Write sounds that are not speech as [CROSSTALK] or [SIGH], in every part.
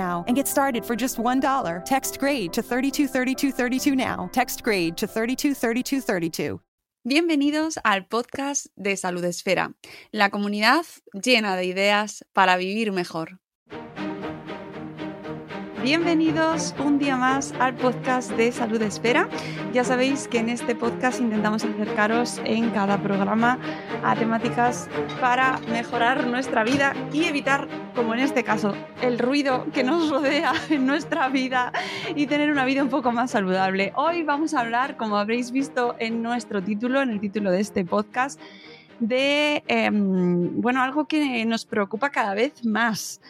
and get started for just $1. Text grade to 323232 now. Text grade to 323232. Bienvenidos al podcast de Salud Esfera, la comunidad llena de ideas para vivir mejor. Bienvenidos un día más al podcast de Salud Esfera. Ya sabéis que en este podcast intentamos acercaros en cada programa a temáticas para mejorar nuestra vida y evitar, como en este caso, el ruido que nos rodea [LAUGHS] en nuestra vida y tener una vida un poco más saludable. Hoy vamos a hablar, como habréis visto en nuestro título, en el título de este podcast, de eh, bueno, algo que nos preocupa cada vez más.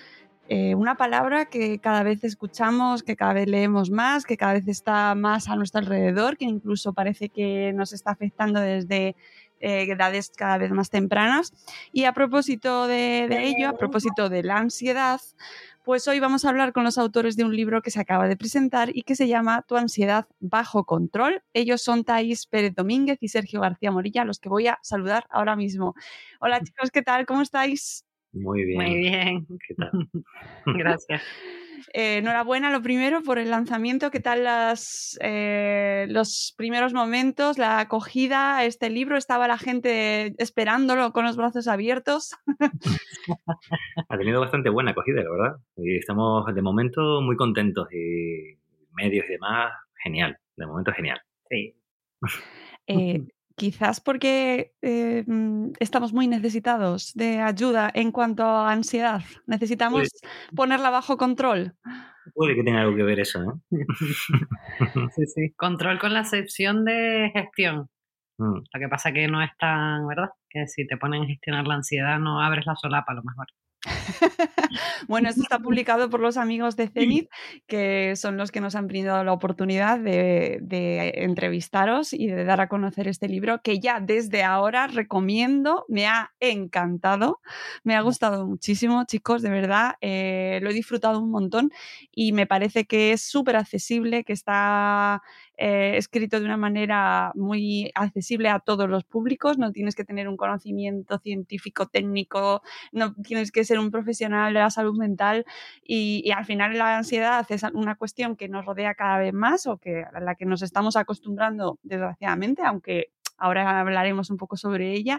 Eh, una palabra que cada vez escuchamos, que cada vez leemos más, que cada vez está más a nuestro alrededor, que incluso parece que nos está afectando desde eh, edades cada vez más tempranas. Y a propósito de, de ello, a propósito de la ansiedad, pues hoy vamos a hablar con los autores de un libro que se acaba de presentar y que se llama Tu ansiedad bajo control. Ellos son Thais Pérez Domínguez y Sergio García Morilla, los que voy a saludar ahora mismo. Hola chicos, ¿qué tal? ¿Cómo estáis? Muy bien. Muy bien. ¿Qué tal? [LAUGHS] Gracias. Eh, enhorabuena, lo primero, por el lanzamiento. ¿Qué tal las, eh, los primeros momentos, la acogida a este libro? ¿Estaba la gente esperándolo con los brazos abiertos? [LAUGHS] ha tenido bastante buena acogida, la verdad. Y estamos de momento muy contentos y medios y demás, genial. De momento genial. Sí. [LAUGHS] Eh, quizás porque eh, mm, estamos muy necesitados de ayuda en cuanto a ansiedad. Necesitamos ponerla bajo control. Puede que tenga algo que ver eso, ¿no? [LAUGHS] Sí, sí. Control con la excepción de gestión. Mm. Lo que pasa que no es tan, ¿verdad? Que si te ponen a gestionar la ansiedad no abres la solapa a lo mejor. [LAUGHS] bueno, esto está publicado por los amigos de Zenith, que son los que nos han brindado la oportunidad de, de, entrevistaros y de dar a conocer este libro, que ya desde ahora recomiendo, me ha encantado, me ha gustado muchísimo, chicos, de verdad, eh, lo he disfrutado un montón y me parece que es súper accesible, que está eh, escrito de una manera muy accesible a todos los públicos, no tienes que tener un conocimiento científico, técnico, no tienes que ser un profesional de la salud mental y, y, al final la ansiedad es una cuestión que nos rodea cada vez más o que a la que nos estamos acostumbrando desgraciadamente, aunque ahora hablaremos un poco sobre ella,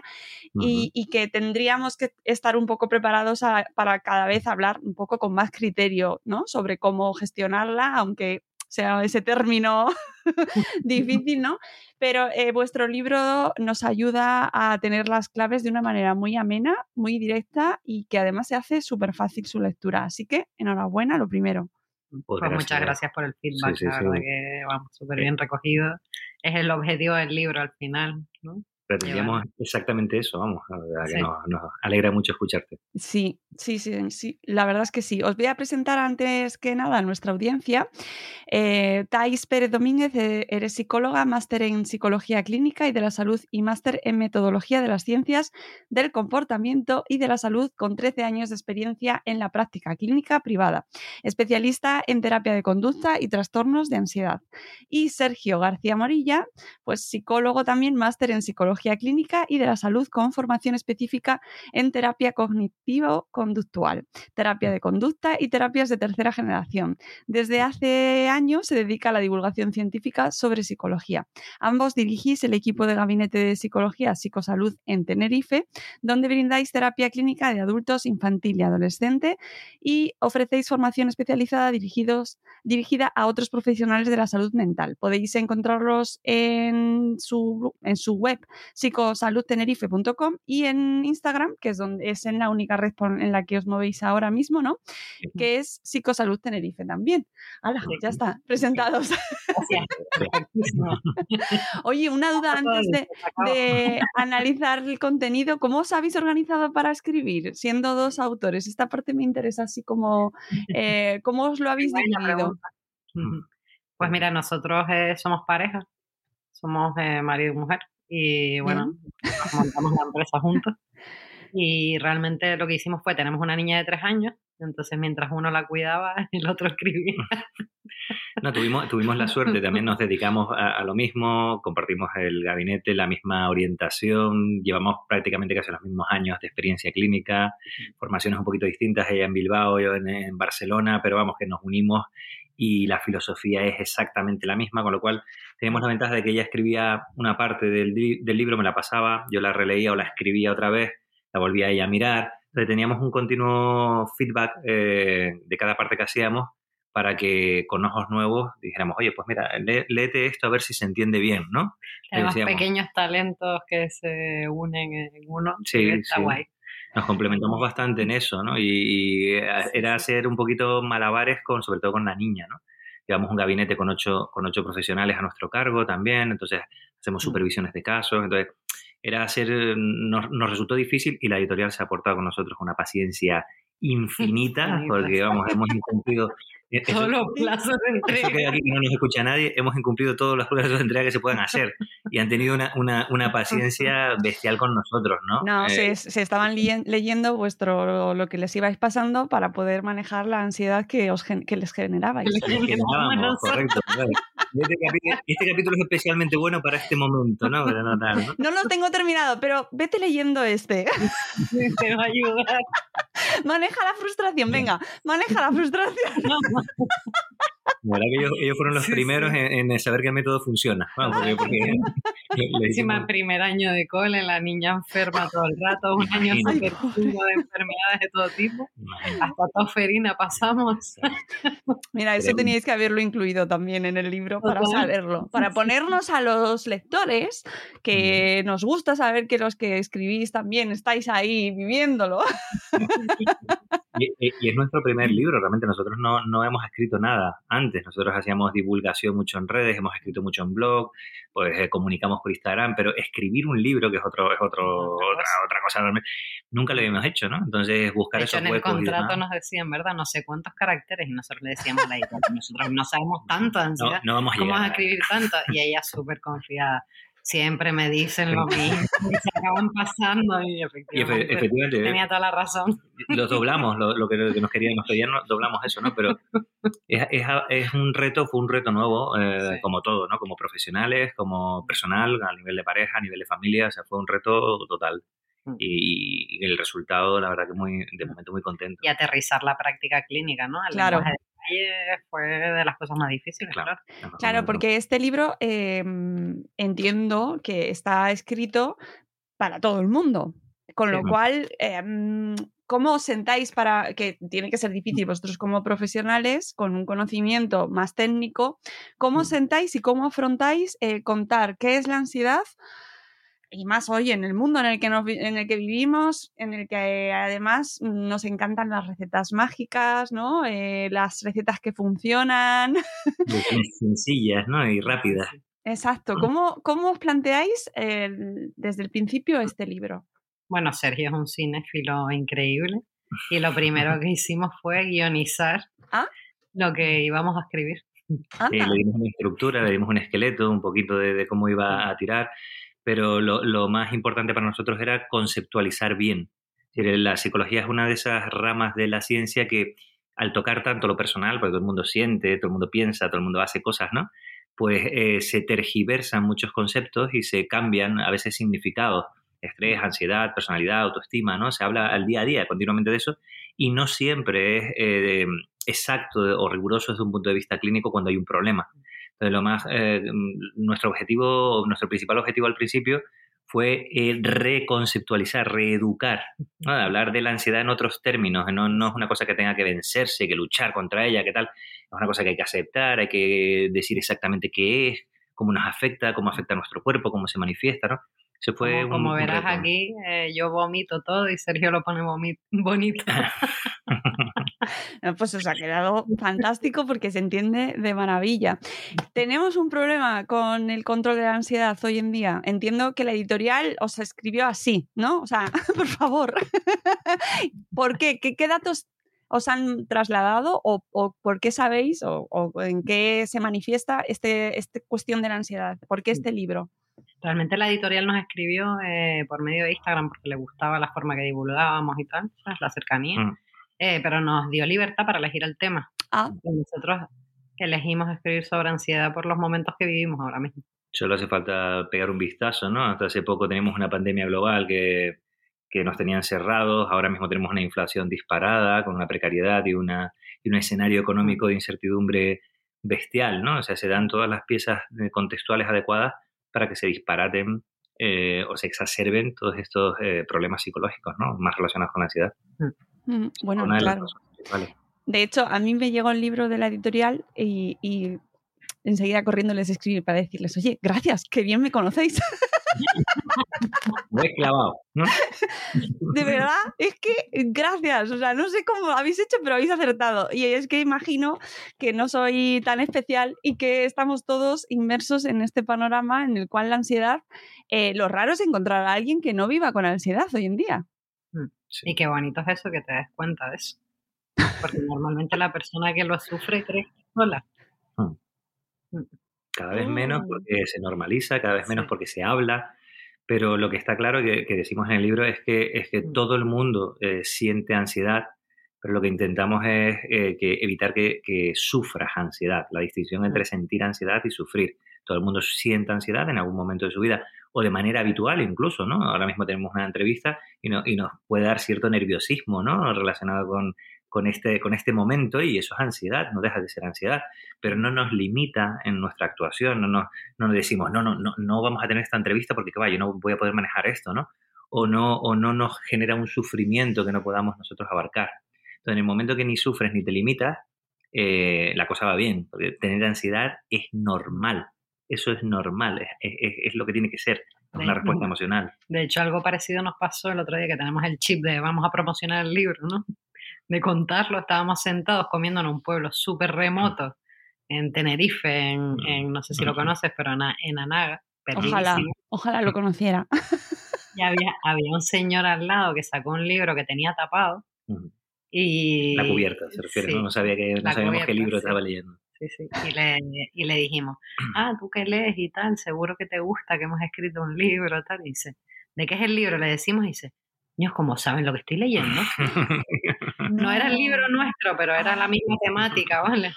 uh -huh. y, y, que tendríamos que estar un poco preparados a, para cada vez hablar un poco con más criterio ¿no? sobre cómo gestionarla, aunque sea ese término [LAUGHS] difícil, ¿no? Pero eh, vuestro libro nos ayuda a tener las claves de una manera muy amena, muy directa y que además se hace súper fácil su lectura. Así que enhorabuena, lo primero. Pues, pues muchas gracias por el feedback, sí, sí, la verdad sí. que vamos súper bien recogido. Es el objetivo del libro al final, ¿no? Pretendíamos exactamente eso, vamos, la verdad que Sí. nos, nos alegra mucho escucharte. Sí, sí, sí, sí, la verdad es que sí. Os voy a presentar antes que nada a nuestra audiencia. Eh, Thais Pérez Domínguez, eh, eres psicóloga, máster en psicología clínica y de la salud y máster en metodología de las ciencias del comportamiento y de la salud con 13 años de experiencia en la práctica clínica privada, especialista en terapia de conducta y trastornos de ansiedad. Y Sergio García Morilla, pues psicólogo también, máster en psicología clínica y de la salud con formación específica en terapia cognitivo-conductual, terapia de conducta y terapias de tercera generación. Desde hace años se dedica a la divulgación científica sobre psicología. Ambos dirigís el equipo de gabinete de psicología Psicosalud en Tenerife, donde brindáis terapia clínica de adultos, infantil y adolescente y ofrecéis formación especializada dirigida a otros profesionales de la salud mental. Podéis encontrarlos en su web psicosaludtenerife.com y en Instagram, que es, donde, es en la única red en la que os movéis ahora mismo, ¿no? Que es Psicosalud Tenerife también. ¡Hala! Ya está, presentados. Gracias. [LAUGHS] Oye, una duda antes de, de analizar el contenido. ¿Cómo os habéis organizado para escribir, siendo dos autores? Esta parte me interesa así como, eh, [LAUGHS] ¿cómo os lo habéis. Ujú. Pues mira, nosotros eh, somos pareja, somos eh, marido y mujer y bueno, nos montamos la empresa juntos. Y realmente lo que hicimos fue, tenemos una niña de tres años, entonces mientras uno la cuidaba, [LAUGHS] el otro escribía. No, tuvimos, tuvimos la suerte, también nos dedicamos a, a lo mismo, compartimos el gabinete, la misma orientación, llevamos prácticamente casi los mismos años de experiencia clínica, formaciones un poquito distintas, ella en Bilbao, yo en, en Barcelona, pero vamos, que nos unimos y la filosofía es exactamente la misma, con lo cual tenemos la ventaja de que ella escribía una parte del, del libro, me la pasaba, yo la releía o la escribía otra vez, la volvía a ella a mirar, entonces teníamos un continuo feedback eh, de cada parte que hacíamos para que con ojos nuevos dijéramos, oye, pues mira, lé- léete esto a ver si se entiende bien, ¿no? Decíamos. pequeños talentos que se unen en uno, Sí, está sí. guay. Nos complementamos bastante en eso, ¿no? Y, y era hacer un poquito malabares con, sobre todo con la niña, ¿no? Llevamos un gabinete con ocho, con ocho profesionales a nuestro cargo también, entonces hacemos Mm. supervisiones de casos, entonces era hacer, nos, nos resultó difícil y la editorial se ha aportado con nosotros una paciencia [LAUGHS] infinita, porque vamos, hemos incumplido eh, eso- Todos los plazos de Eso que entrega. aquí que no nos escucha nadie, hemos incumplido todos los plazos de entrega que se puedan hacer y han tenido una, una, una paciencia bestial con nosotros, ¿no? No, Eh, se, se estaban leye- leyendo vuestro lo que les ibais pasando para poder manejar la ansiedad que, os, gen- que les generabais. Que les generábamos correcto. claro. Este capítulo, este capítulo es especialmente bueno para este momento, ¿no? Pero no tal, ¿no? No lo tengo terminado, pero vete leyendo este. [LAUGHS] Te va a ayudar. Maneja la frustración, venga, maneja la frustración. La verdad que ellos, ellos fueron los Sí, primeros sí. En, en saber que el método funciona. Vamos, porque, porque [LAUGHS] le- le [LAUGHS] Encima, primer año de cole, la niña enferma todo el rato, un año súper de enfermedades de todo tipo. Imagínate. Hasta tosferina pasamos. [LAUGHS] Mira, eso teníais que haberlo incluido también en el libro para saberlo, para ponernos a los lectores que nos gusta saber que los que escribís también estáis ahí viviéndolo. Y, y- y es nuestro primer libro, realmente nosotros no, no hemos escrito nada antes, nosotros hacíamos divulgación mucho en redes, hemos escrito mucho en blog, pues eh, comunicamos por Instagram, pero escribir un libro, que es otro, es otro, Otra otra, cosa. otra cosa, realmente, nunca lo habíamos hecho, ¿no? Entonces buscar De hecho, esos en el huecos contrato nos decían, ¿verdad? No sé cuántos caracteres. Y nosotros le decíamos la editora, nosotros no sabemos [LAUGHS] tanto de No, ansiedad. no vamos a ¿Cómo vas a escribir tanto? Y [LAUGHS] ella súper confiada. Siempre me dicen lo mismo y se acaban pasando y Y efe- efectivamente eh, tenía toda la razón. los doblamos, lo, lo que, lo que nos querían, nos pedían, no- doblamos eso, ¿no? Pero es, es, es un reto, fue un reto nuevo, eh, Sí. como todo, ¿no? Como profesionales, como personal, a nivel de pareja, a nivel de familia, o sea, fue un reto total. Mm. Y, y el resultado, la verdad que muy, de momento muy contento. Y aterrizar la práctica clínica, ¿no? El Claro. lenguaje fue de las cosas más difíciles, Claro. claro. Claro, porque este libro eh, entiendo que está escrito para todo el mundo, con lo cual, eh, ¿cómo os sentáis para, que tiene que ser difícil vosotros como profesionales, con un conocimiento más técnico, cómo os Mm. sentáis y cómo afrontáis el contar qué es la ansiedad? Y más hoy en el mundo en el que, nos en el que vivimos, en el que además nos encantan las recetas mágicas, ¿no? Eh, las recetas que funcionan. [LAUGHS] Sencillas, ¿no? Y rápidas. Exacto. ¿Cómo, cómo os planteáis desde el principio este libro? Bueno, Sergio es un cinéfilo increíble y lo primero que hicimos fue guionizar ¿Ah? lo que íbamos a escribir. le dimos una estructura, le dimos un esqueleto, un poquito de, cómo iba a tirar, pero lo, lo, más importante para nosotros era conceptualizar bien. La psicología es una de esas ramas de la ciencia que al tocar tanto lo personal, porque todo el mundo siente, todo el mundo piensa, todo el mundo hace cosas, ¿no? Pues eh, se tergiversan muchos conceptos y se cambian a veces significados. Estrés, ansiedad, personalidad, autoestima, ¿no? Se habla al día a día continuamente de eso y no siempre es eh, exacto o riguroso desde un punto de vista clínico cuando hay un problema. Lo más, eh, nuestro objetivo, nuestro principal objetivo al principio fue eh, reconceptualizar, reeducar, hablar de la ansiedad en otros términos, no, no, es una cosa que tenga que vencerse, que luchar contra ella, que tal, es una cosa que hay que aceptar, hay que decir exactamente qué es, cómo nos afecta, cómo afecta a nuestro cuerpo, cómo se manifiesta, ¿no? como, verás aquí, eh, yo vomito todo y Sergio lo pone bonito. [LAUGHS] [LAUGHS] [LAUGHS] pues os ha quedado [LAUGHS] fantástico porque se entiende de maravilla. Tenemos un problema con el control de la ansiedad hoy en día. Entiendo que la editorial os escribió así, ¿no? O sea, [LAUGHS] por favor. ¿Por qué? qué? datos os han trasladado o, por qué sabéis o, en qué se manifiesta este, esta cuestión de la ansiedad? ¿Por qué este libro? Realmente la editorial nos escribió eh, por medio de Instagram porque le gustaba la forma que divulgábamos y tal, la cercanía, mm. Eh, pero nos dio libertad para elegir el tema. Ah. Nosotros elegimos escribir sobre ansiedad por los momentos que vivimos ahora mismo. Solo hace falta pegar un vistazo, ¿no? Hasta hace poco teníamos una pandemia global que, que nos tenían cerrados, ahora mismo tenemos una inflación disparada, con una precariedad y, una, y un escenario económico de incertidumbre bestial, ¿no? O sea, se dan todas las piezas eh, contextuales adecuadas para que se disparaten eh, o se exacerben todos estos eh, problemas psicológicos, ¿no? Más relacionados con la ansiedad. Mm. Mm, bueno, claro. De hecho, a mí me llegó el libro de la editorial y, y enseguida corriendo les escribí para decirles, oye, gracias, qué bien me conocéis. [LAUGHS] Muy clavado, ¿no? [LAUGHS] De verdad, es que gracias, o sea, no sé cómo habéis hecho, pero habéis acertado. Y es que imagino que no soy tan especial y que estamos todos inmersos en este panorama en el cual la ansiedad, eh, lo raro es encontrar a alguien que no viva con ansiedad hoy en día. Mm, y qué bonito es eso, que te des cuenta de eso. Porque [LAUGHS] normalmente la persona que lo sufre cree que sola. Mm. Mm. Cada vez menos mm. porque se normaliza, cada vez menos porque se habla, pero lo que está claro que, que decimos en el libro es que, es que mm. todo el mundo eh, siente ansiedad, pero lo que intentamos es eh, que evitar que, que, sufras ansiedad, la distinción entre sentir ansiedad y sufrir. Todo el mundo siente ansiedad en algún momento de su vida o de manera habitual incluso, ¿no? Ahora mismo tenemos una entrevista y, no, y nos puede dar cierto nerviosismo, ¿no? Relacionado con, este, con este momento y eso es ansiedad, no deja de ser ansiedad, pero no nos limita en nuestra actuación, no nos, no nos decimos, no, no, no, no vamos a tener esta entrevista porque, vaya, yo no voy a poder manejar esto, ¿no? O, ¿no? o no nos genera un sufrimiento que no podamos nosotros abarcar. Entonces, en el momento que ni sufres ni te limitas, eh, la cosa va bien, porque tener ansiedad es normal, eso es normal, es, es, lo que tiene que ser, una respuesta emocional. De hecho, algo parecido nos pasó el otro día que tenemos el chip de vamos a promocionar el libro, ¿no? de contarlo, estábamos sentados comiendo en un pueblo súper remoto, en Tenerife, en, mm, no sé si lo conoces, pero en, Anaga. Ojalá, ojalá lo conociera. Y había, había un señor al lado que sacó un libro que tenía tapado. Y, la cubierta, se refiere, ¿no? sabía que, no sabíamos qué libro estaba leyendo. Sí, sí. Y le, y le dijimos, [CLEARS THROAT] ah, tú que lees y tal, seguro que te gusta que hemos escrito un libro, tal. Y dice, ¿de qué es el libro? Le decimos y dice, niños, como saben lo que estoy leyendo. [LAUGHS] no era el libro nuestro, pero era la misma temática, ¿vale?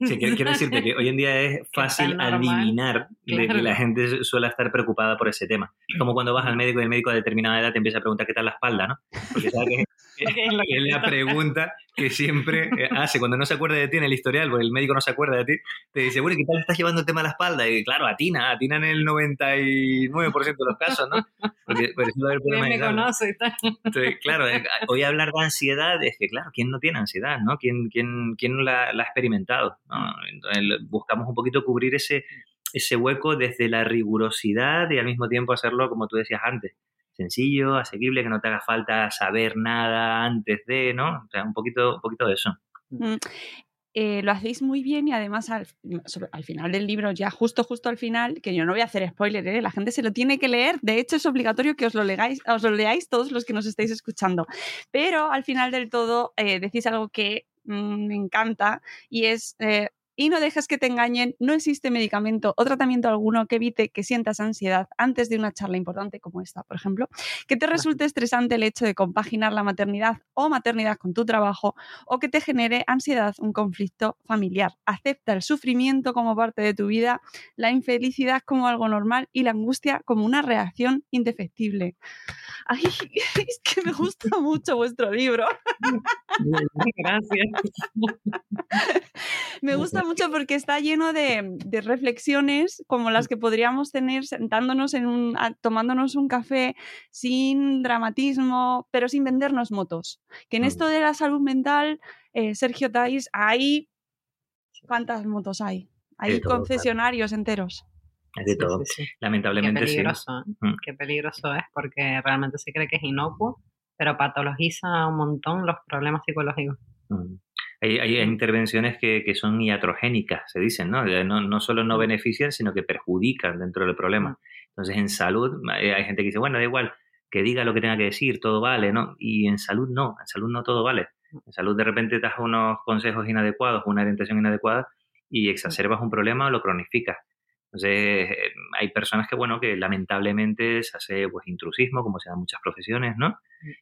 Sí, quiero, [LAUGHS] decirte que hoy en día es fácil adivinar de que la gente suele estar preocupada por ese tema. Como cuando vas al médico y el médico a determinada edad te empieza a preguntar qué tal la espalda, ¿no? Porque sabe que es la pregunta que siempre eh, hace cuando no se acuerda de ti en el historial, porque el médico no se acuerda de ti, te dice, bueno, ¿qué tal estás llevando el tema a la espalda? Y claro, atina, atina en el 99% de los casos, ¿no? Porque, me conoce y tal. Entonces, claro, eh, hoy hablar de ansiedad es que, claro, ¿quién no tiene ansiedad, no? ¿Quién, quién, quién la, la ha experimentado? Entonces, buscamos un poquito cubrir ese, ese hueco desde la rigurosidad y al mismo tiempo hacerlo, como tú decías antes, sencillo, asequible, que no te haga falta saber nada antes de, ¿no? O sea, un poquito, un poquito de eso. Mm. eh, lo hacéis muy bien y además al, al, final del libro, ya justo, justo al final, que yo no voy a hacer spoiler, ¿eh? la gente se lo tiene que leer, de hecho es obligatorio que os lo, legáis, os lo leáis todos los que nos estáis escuchando, pero al final del todo eh, decís algo que mm, me encanta y es y no dejes que te engañen, no existe medicamento o tratamiento alguno que evite que sientas ansiedad antes de una charla importante como esta, por ejemplo, que te resulte estresante el hecho de compaginar la maternidad o maternidad con tu trabajo o que te genere ansiedad un conflicto familiar. Acepta el sufrimiento como parte de tu vida, la infelicidad como algo normal y la angustia como una reacción indefectible. Ay, [LAUGHS] es que me gusta mucho vuestro libro. [LAUGHS] Gracias. [LAUGHS] me gusta mucho porque está lleno de, reflexiones como las que podríamos tener sentándonos en un, tomándonos un café sin dramatismo, pero sin vendernos motos. Que en esto de la salud mental, eh, Sergio Tais, hay ¿cuántas motos hay? Hay concesionarios enteros. Hay de todo. Lamentablemente Qué peligroso, ¿eh? mm. Qué peligroso es porque realmente se cree que es inocuo, pero patologiza un montón los problemas psicológicos. Mm. Hay, intervenciones que, son iatrogénicas, se dicen, ¿no? ¿no? No solo no benefician, sino que perjudican dentro del problema. Entonces, en salud hay gente que dice, bueno, da igual, que diga lo que tenga que decir, todo vale, ¿no? Y en salud no, en salud no todo vale. En salud de repente das unos consejos inadecuados, una orientación inadecuada y exacerbas un problema o lo cronificas. Entonces, eh, hay personas que, bueno, que lamentablemente se hace pues intrusismo, como se da en muchas profesiones, ¿no?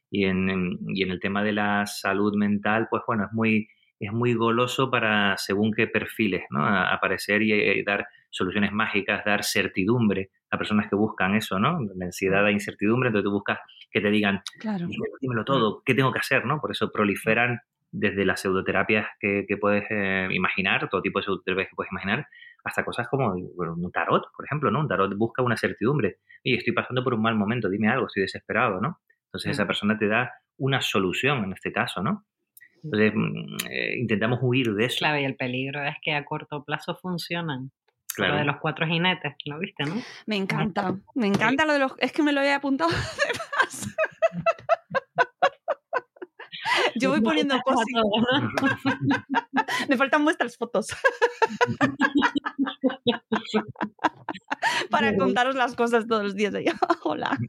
Y en, y en el tema de la salud mental, pues bueno, es muy, es muy goloso para según qué perfiles, ¿no? aparecer y, dar soluciones mágicas, dar certidumbre a personas que buscan eso, ¿no? La ansiedad e incertidumbre, entonces tú buscas que te digan, claro. dímelo, todo, ¿qué tengo que hacer, no? Por eso proliferan desde las pseudoterapias que, puedes eh, imaginar, todo tipo de pseudoterapias que puedes imaginar, hasta cosas como un tarot, por ejemplo, ¿no? Un tarot busca una certidumbre. Y estoy pasando por un mal momento, dime algo, estoy desesperado, ¿no? Entonces esa persona te da una solución en este caso, ¿no? Entonces, mm, eh, intentamos huir de eso. Claro, y el peligro es que a corto plazo funcionan. Lo de los cuatro jinetes, ¿lo viste, no? Me encanta, me encanta lo de los... Es que me lo he apuntado [LAUGHS] además. Yo voy poniendo cosas. [LAUGHS] Me faltan vuestras fotos. Para contaros las cosas todos los días. Hola. [LAUGHS]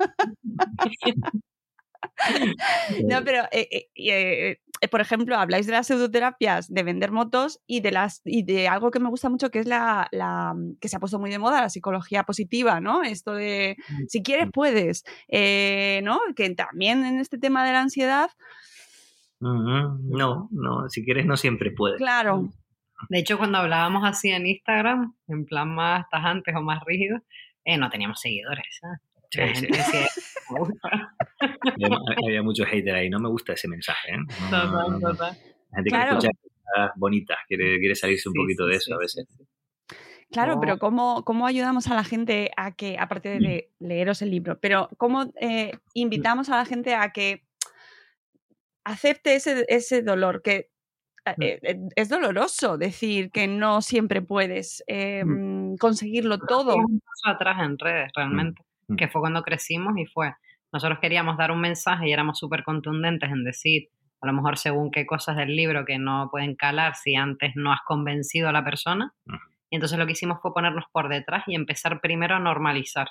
No, pero eh, eh, por ejemplo, habláis de las pseudoterapias de vender motos y de las y de algo que me gusta mucho que es la, la que se ha puesto muy de moda, la psicología positiva, ¿no? Esto de mm, si quieres puedes, ¿no? Que también en este tema de la ansiedad. No, no, si quieres no siempre puedes. Claro. De hecho, cuando hablábamos así en Instagram, en plan más tajantes o más rígidos, no teníamos seguidores. ¿Sabes? [LAUGHS] había, mucho hater ahí, no me gusta ese mensaje. ¿eh? La gente quiere escuchar cosas bonitas, quiere, quiere salirse un poquito de eso a veces. Claro, pero ¿cómo, ¿cómo ayudamos a la gente a que, aparte de leeros el libro, pero cómo eh, invitamos a la gente a que acepte ese, ese dolor, que eh, eh, es doloroso decir que no siempre puedes em, conseguirlo todo. Un paso atrás en redes, realmente. Mm. que fue cuando crecimos y fue, nosotros queríamos dar un mensaje y éramos súper contundentes en decir, a lo mejor según qué cosas del libro que no pueden calar si antes no has convencido a la persona. Y entonces lo que hicimos fue ponernos por detrás y empezar primero a normalizar,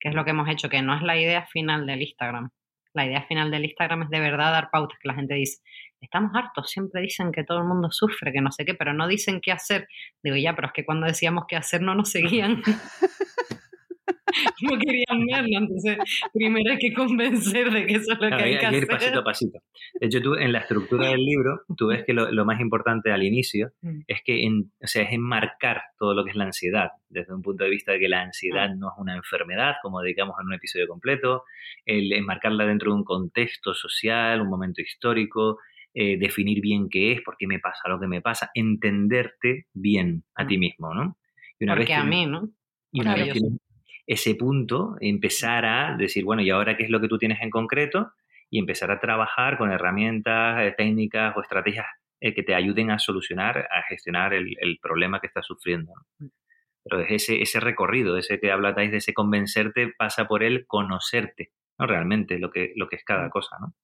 que es lo que hemos hecho, que no es la idea final del Instagram. La idea final del Instagram es de verdad dar pautas, que la gente dice, estamos hartos, siempre dicen que todo el mundo sufre, que no sé qué, pero no dicen qué hacer. Digo, ya, pero es que cuando decíamos qué hacer no nos seguían. [LAUGHS] [LAUGHS] no querían verlo, entonces primero hay que convencer de que eso es lo que hay, que, hacer. ir pasito a pasito. De hecho, tú en la estructura del libro, tú ves que lo, más importante al inicio mm. es que en, o sea, es enmarcar todo lo que es la ansiedad, desde un punto de vista de que la ansiedad mm. no es una enfermedad, como dedicamos en un episodio completo, el enmarcarla dentro de un contexto social, un momento histórico, eh, definir bien qué es, por qué me pasa lo que me pasa, entenderte bien a ti mm. mismo, ¿no? Y una Porque vez a mí, ¿no? Y una vez ese punto, empezar a decir, bueno, ¿y ahora qué es lo que tú tienes en concreto? Y empezar a trabajar con herramientas, eh, técnicas o estrategias eh, que te ayuden a solucionar, a gestionar el, problema que estás sufriendo. Pero ese, ese recorrido, ese que habláis de ese convencerte, pasa por el conocerte, ¿no? Realmente lo que, lo que es cada cosa, ¿no?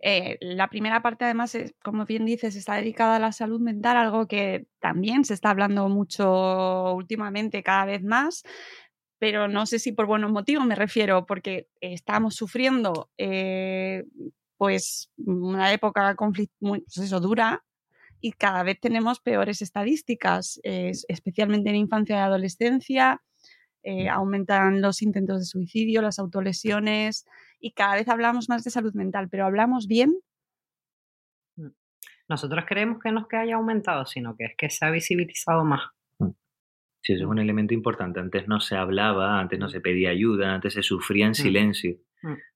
Eh, la primera parte, además, como bien dices, está dedicada a la salud mental, algo que también se está hablando mucho últimamente, cada vez más, pero no sé si por buenos motivos me refiero, porque estamos sufriendo eh, pues una época conflict pues eso, dura y cada vez tenemos peores estadísticas, especialmente en infancia y adolescencia. Eh, aumentan los intentos de suicidio, las autolesiones y cada vez hablamos más de salud mental, pero ¿hablamos bien? Mm. Nosotros creemos que no es que haya aumentado, sino que es que se ha visibilizado más. Mm. Sí, eso es un elemento importante. Antes no se hablaba, antes no se pedía ayuda, antes se sufría en mm. silencio.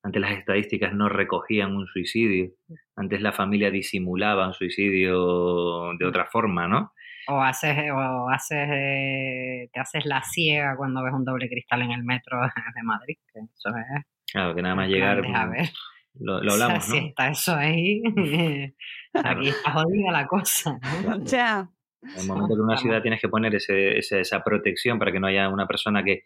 Antes las estadísticas no recogían un suicidio. Antes la familia disimulaba un suicidio de otra forma, ¿no? O haces, o haces, eh, te haces la ciega cuando ves un doble cristal en el metro [LAUGHS] de Madrid. Que eso es. Claro, que nada más llegar. A ver. Lo, [LAUGHS] hablamos, ¿no? Si está eso ahí, [LAUGHS] aquí está jodida la cosa. O sea. En el momento que una ciudad tienes que poner ese, esa protección para que no haya una persona que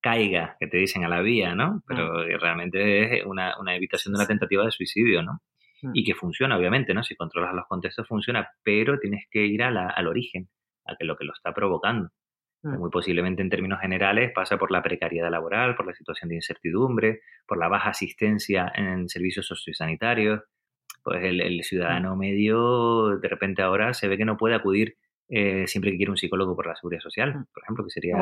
caiga, que te dicen a la vía, ¿no? Pero realmente es una, una evitación de una tentativa de suicidio, ¿no? Mm. y que funciona, obviamente, ¿no? Si controlas los contextos funciona, pero tienes que ir a al origen, a que lo que lo está provocando. Mm. Muy posiblemente en términos generales pasa por la precariedad laboral, por la situación de incertidumbre, por la baja asistencia en servicios sociosanitarios. Pues el, ciudadano mm. medio de repente ahora se ve que no puede acudir eh, siempre que quiere un psicólogo por la seguridad social, por ejemplo, que sería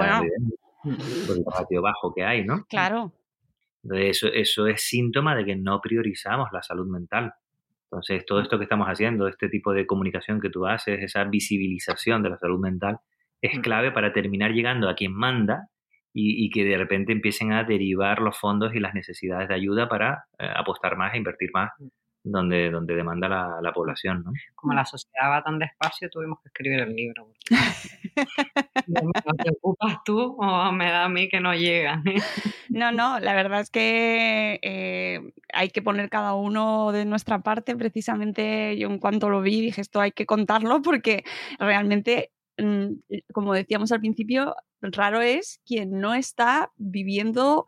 por el ratio bajo que hay, ¿no? Claro. Eso, eso es síntoma de que no priorizamos la salud mental. Entonces, todo esto que estamos haciendo, este tipo de comunicación que tú haces, esa visibilización de la salud mental, es clave para terminar llegando a quien manda y, que de repente empiecen a derivar los fondos y las necesidades de ayuda para eh, apostar más e invertir más donde, donde demanda la, población. ¿no? Como la sociedad va tan despacio, tuvimos que escribir el libro. [LAUGHS] ¿Te ocupas tú o me da a mí que no llega? no, no, la verdad es que eh, hay que poner cada uno de nuestra parte. Precisamente yo en cuanto lo vi dije, esto hay que contarlo porque realmente mm, como decíamos al principio, raro es quien no está viviendo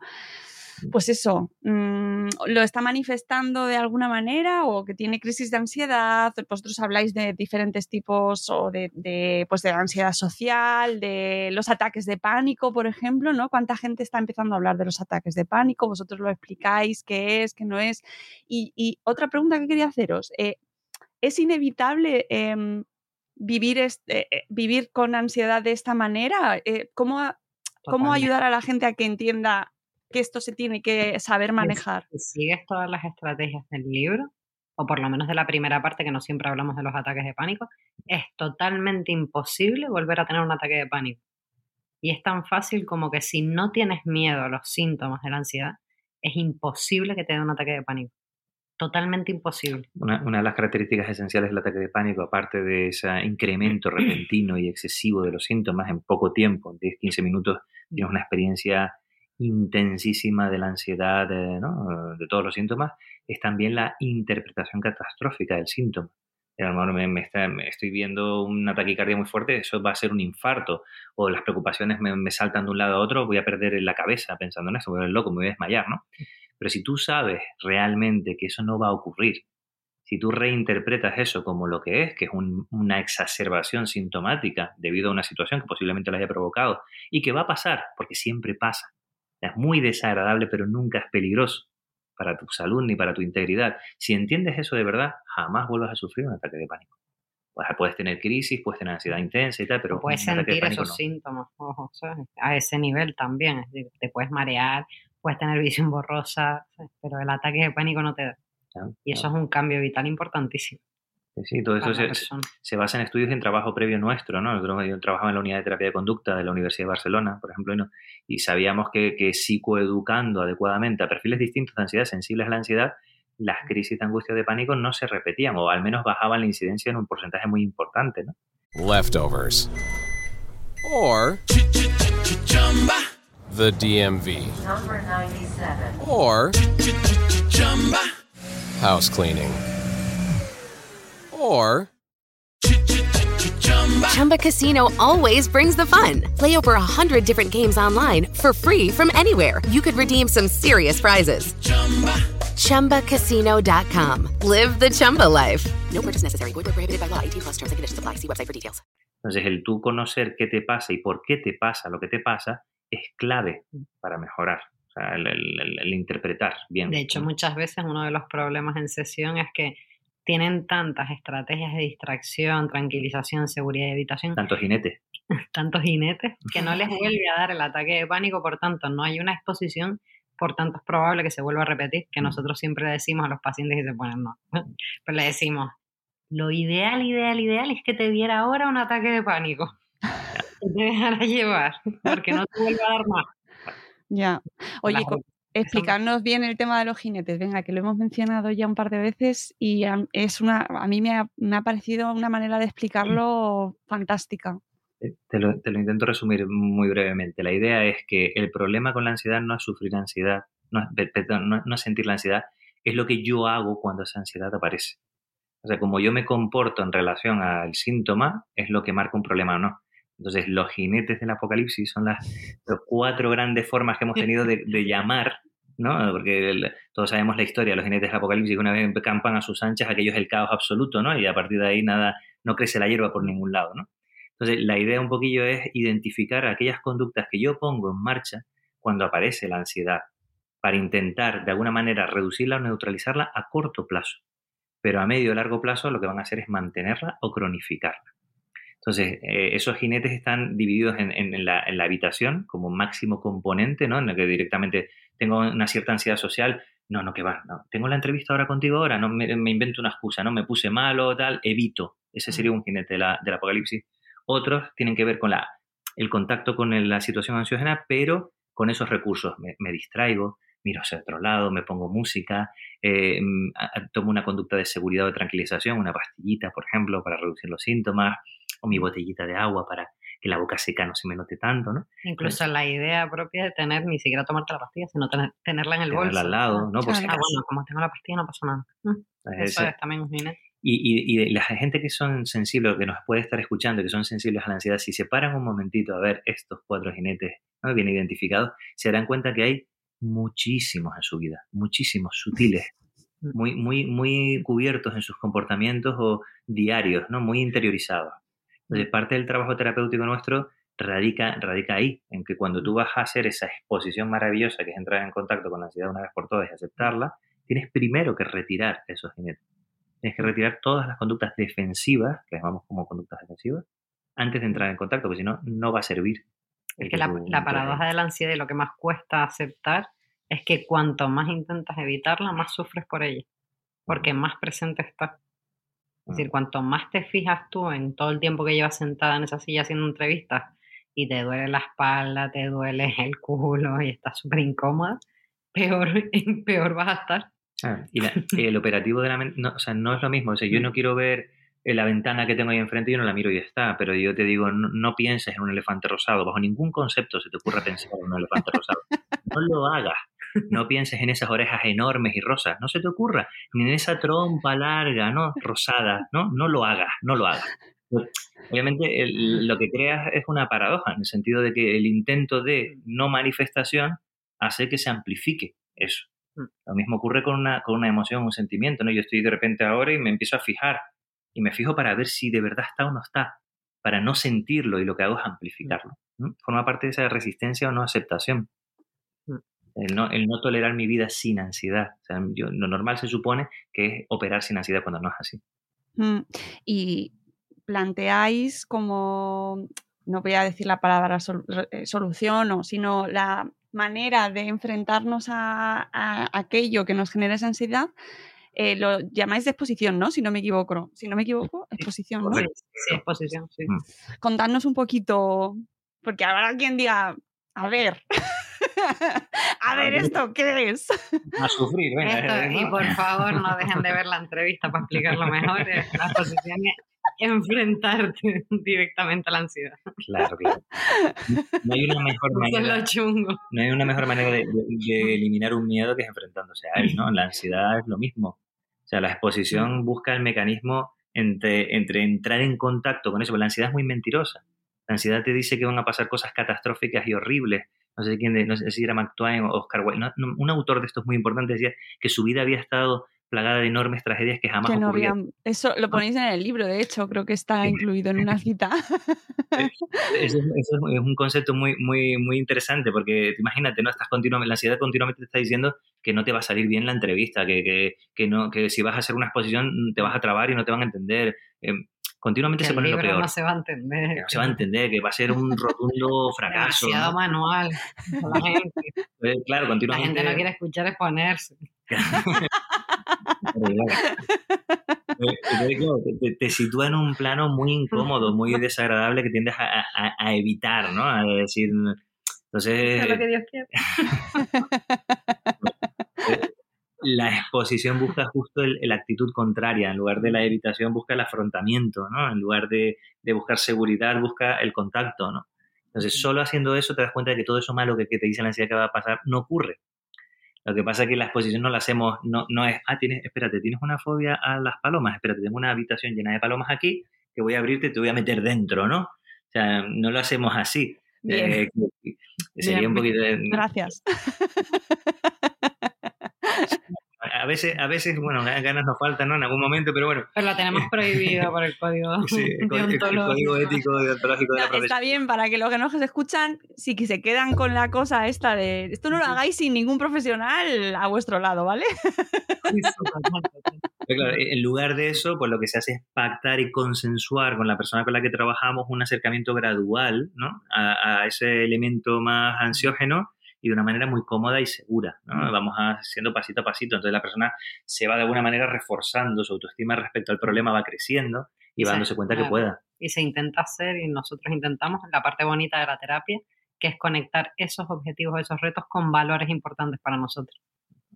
pues eso, mm, lo está manifestando de alguna manera o que tiene crisis de ansiedad. Vosotros habláis de diferentes tipos o de, pues de ansiedad social, de los ataques de pánico, por ejemplo, ¿no? ¿Cuánta gente está empezando a hablar de los ataques de pánico? Vosotros lo explicáis, qué es, qué no es. Y, otra pregunta que quería haceros, eh, ¿es inevitable em, vivir, este, vivir con ansiedad de esta manera? ¿Cómo, ¿Cómo ayudar a la gente a que entienda que esto se tiene que saber manejar. Si sigues todas las estrategias del libro, o por lo menos de la primera parte, que no siempre hablamos de los ataques de pánico, es totalmente imposible volver a tener un ataque de pánico. Y es tan fácil como que si no tienes miedo a los síntomas de la ansiedad, es imposible que te dé un ataque de pánico. Totalmente imposible. Una, una, de las características esenciales del ataque de pánico, aparte de ese incremento [CLEARS THROAT] repentino y excesivo de los síntomas en poco tiempo, en 10-15 minutos, tienes una experiencia intensísima de la ansiedad, de, de todos los síntomas, es también la interpretación catastrófica del síntoma. A lo me, me, estoy viendo una taquicardia muy fuerte, eso va a ser un infarto, o las preocupaciones me, me, saltan de un lado a otro, voy a perder la cabeza pensando en eso, voy a ver loco, me voy a desmayar, ¿no? Pero si tú sabes realmente que eso no va a ocurrir, si tú reinterpretas eso como lo que es, que es una exacerbación sintomática debido a una situación que posiblemente la haya provocado y que va a pasar, porque siempre pasa, es muy desagradable, pero nunca es peligroso para tu salud ni para tu integridad. Si entiendes eso de verdad, jamás vuelvas a sufrir un ataque de pánico. Puedes tener crisis, puedes tener ansiedad intensa y tal, pero... puedes sentir esos síntomas, ojo, a ese nivel también. te puedes marear, puedes tener visión borrosa, pero el ataque de pánico no te da. y eso es un cambio vital importantísimo. Sí, todo eso se, basa en estudios y en trabajo previo nuestro, ¿no? Nosotros yo trabajaba en la unidad de terapia de conducta de la Universidad de Barcelona, por ejemplo, y, sabíamos que, que, psicoeducando adecuadamente a perfiles distintos de ansiedad, sensibles a la ansiedad, las crisis de angustia o de pánico no se repetían, o al menos bajaban la incidencia en un porcentaje muy importante, ¿no? Leftovers. Or the DMV. Or house cleaning. Or Chumba Casino always brings the fun. Play over a hundred different games online for free from anywhere. You could redeem some serious prizes. ChumbaCasino.com. Live the Chumba life. No purchase necessary. Void prohibited by law. 18 plus terms and conditions apply. See website for details. Entonces, el tú conocer qué te pasa y por qué te pasa lo que te pasa es clave para mejorar. O sea, el, el- el- el interpretar bien. De hecho, muchas veces uno de los problemas en sesión es que tienen tantas estrategias de distracción, tranquilización, seguridad y evitación, Tantos jinetes. [LAUGHS] tantos jinetes, que no les [LAUGHS] vuelve a dar el ataque de pánico, por tanto, no hay una exposición, por tanto, es probable que se vuelva a repetir, que nosotros siempre le decimos a los pacientes y se ponen no. [LAUGHS] Pero le decimos, lo ideal, ideal, ideal es que te diera ahora un ataque de pánico. Que te dejara llevar, porque no te vuelva a dar más. Ya. Oye, explicarnos bien el tema de los jinetes. Venga, que lo hemos mencionado ya un par de veces y a, es una, a mí me ha, me ha parecido una manera de explicarlo fantástica. Eh, Te lo, te lo intento resumir muy brevemente. La idea es que el problema con la ansiedad no es sufrir ansiedad, no, perdón, no- no es sentir la ansiedad, es lo que yo hago cuando esa ansiedad aparece. O sea, como yo me comporto en relación al síntoma, es lo que marca un problema o no. Entonces, los jinetes del apocalipsis son las cuatro grandes formas que hemos tenido de, llamar, ¿no? Porque todos sabemos la historia, los jinetes del apocalipsis una vez campan a sus anchas, aquello es el caos absoluto, ¿no? Y a partir de ahí nada, no crece la hierba por ningún lado, ¿no? Entonces, la idea un poquillo es identificar aquellas conductas que yo pongo en marcha cuando aparece la ansiedad, para intentar de alguna manera reducirla o neutralizarla a corto plazo. Pero a medio o largo plazo lo que van a hacer es mantenerla o cronificarla. Entonces, eh, esos jinetes están divididos en, en- en la, en la habitación como máximo componente, ¿no? En el que directamente tengo una cierta ansiedad social. No, no, que va, no. Tengo la entrevista ahora contigo ahora, no me, me invento una excusa, ¿no? Me puse malo, tal, evito. Ese sería un jinete de la- del apocalipsis. Otros tienen que ver con la, el contacto con la situación ansiógena, pero con esos recursos. Me, me distraigo, miro hacia otro lado, me pongo música, eh, mm, tomo una conducta de seguridad o de tranquilización, una pastillita, por ejemplo, para reducir los síntomas, o mi botellita de agua para que la boca seca no se me note tanto, ¿no? Incluso la idea propia de tener, ni siquiera tomarte la pastilla, sino tener- tenerla en el Tenerla bolso. al lado, ¿no? Ah, acaso. bueno, como tengo la pastilla no pasa nada. Mm, Es Eso es también un. Y, y, y la gente que son sensibles, que nos puede estar escuchando, que son sensibles a la ansiedad, si se paran un momentito a ver estos cuatro jinetes ¿no? bien identificados, se darán cuenta que hay muchísimos en su vida, muchísimos, sutiles, [LAUGHS] muy, muy, muy cubiertos en sus comportamientos o diarios, ¿no? muy interiorizados. Entonces, parte del trabajo terapéutico nuestro radica, radica ahí, en que cuando tú vas a hacer esa exposición maravillosa que es entrar en contacto con la ansiedad una vez por todas y aceptarla, tienes primero que retirar esos jinetes. Tienes que retirar todas las conductas defensivas, que llamamos como conductas defensivas, antes de entrar en contacto, porque si no, no va a servir. Es que la, la paradoja de la ansiedad y lo que más cuesta aceptar es que cuanto más intentas evitarla, más sufres por ella, porque más presente está. Es decir, cuanto más te fijas tú en todo el tiempo que llevas sentada en esa silla haciendo entrevistas y te duele la espalda, te duele [LAUGHS] el culo y estás súper incómoda, peor, [LAUGHS] peor vas a estar. Ah, y la- el operativo de la mente, no, o sea, no es lo mismo. O sea, yo no quiero ver eh, la ventana que tengo ahí enfrente, yo no la miro y ya está. Pero yo te digo, no, no pienses en un elefante rosado. Bajo ningún concepto se te ocurra pensar en un elefante rosado. No lo hagas. No pienses en esas orejas enormes y rosas. No se te ocurra. Ni en esa trompa larga, ¿no? Rosada. No, no lo hagas. No lo hagas. Obviamente, el- lo que creas es una paradoja, en el sentido de que el intento de no manifestación hace que se amplifique eso. Lo mismo ocurre con una, con una emoción, un sentimiento, ¿no? Yo estoy de repente ahora y me empiezo a fijar, y me fijo para ver si de verdad está o no está, para no sentirlo, y lo que hago es amplificarlo. ¿no? Forma parte de esa resistencia o no aceptación. El no, el no tolerar mi vida sin ansiedad. O sea, yo- lo normal se supone que es operar sin ansiedad cuando no es así. Mm, Y planteáis como, no voy a decir la palabra sol- eh, solución, o, sino la manera de enfrentarnos a, a aquello que nos genera esa ansiedad, eh, lo llamáis de exposición, ¿no? Si no me equivoco. Si no me equivoco, exposición, ¿no? Sí, sí, exposición, sí. Mm. Contadnos un poquito, porque habrá alguien diga, a ver, [LAUGHS] a ver esto, ¿qué es? A sufrir, venga. Esto, ¿no? y por [LAUGHS] favor, no dejen de ver la entrevista para explicarlo mejor. eh, La exposición es enfrentarte [LAUGHS] directamente a la ansiedad. Claro, claro. No hay una mejor manera. No hay una mejor manera de, de- de eliminar un miedo que es enfrentándose a él, ¿no? La ansiedad es lo mismo. O sea, la exposición busca el mecanismo entre, entre entrar en contacto con eso, porque la ansiedad es muy mentirosa. La ansiedad te dice que van a pasar cosas catastróficas y horribles. No sé quién, no sé si era Mark Twain o Oscar Wilde, un autor de estos muy importante decía que su vida había estado plagada de enormes tragedias que jamás ocurrieron. Eso lo ponéis en el libro, de hecho, creo que está incluido en una [LAUGHS] cita. Eso, es, un concepto muy, muy, muy interesante, porque imagínate, ¿no? Estás continuamente, la ansiedad continuamente te está diciendo que no te va a salir bien la entrevista, que, que, que, no, que si vas a hacer una exposición te vas a trabar y no te van a entender. Continuamente se pone lo peor. No se va a entender. no se va a entender, que va a ser un rotundo [LAUGHS] fracaso. Demasiado manual. [LAUGHS] La gente. Eh, claro, continuamente. La gente no quiere escuchar exponerse. [LAUGHS] te, sitúa en un plano muy incómodo, muy desagradable que tiendes a, evitar, ¿no? A decir, entonces... lo que Dios quiere. La exposición busca justo la actitud contraria, en lugar de la evitación busca el afrontamiento, ¿no? En lugar de, de, buscar seguridad, busca el contacto, ¿no? Entonces, solo haciendo eso te das cuenta de que todo eso malo que, que te dice la ansiedad que va a pasar no ocurre. Lo que pasa es que la exposición no la hacemos, no, no es, ah, tienes, espérate, tienes una fobia a las palomas, espérate, tengo una habitación llena de palomas aquí, que voy a abrirte y te voy a meter dentro, ¿no? O sea, no lo hacemos así. Eh, sería un poquito... Gracias. [LAUGHS] [LAUGHS] [LAUGHS] a veces, a veces, bueno, ganas nos faltan, ¿no? En algún momento, pero bueno. Pero la tenemos [LAUGHS] prohibida por el código. Sí, el, código ético deontológico de la profesión. Está bien, para que los que nos escuchan, sí que se quedan con la cosa esta de esto no lo hagáis sin ningún profesional a vuestro lado, ¿vale? claro, en lugar de eso, pues lo que se hace es pactar y consensuar con la persona con la que trabajamos un acercamiento gradual, ¿no? a, a ese elemento más ansiógeno y de una manera muy cómoda y segura. ¿no? Vamos haciendo pasito a pasito. Entonces la persona se va de alguna manera reforzando su autoestima respecto al problema, va creciendo y va dándose cuenta que pueda. Y se intenta hacer, y nosotros intentamos, la parte bonita de la terapia, que es conectar esos objetivos, esos retos con valores importantes para nosotros.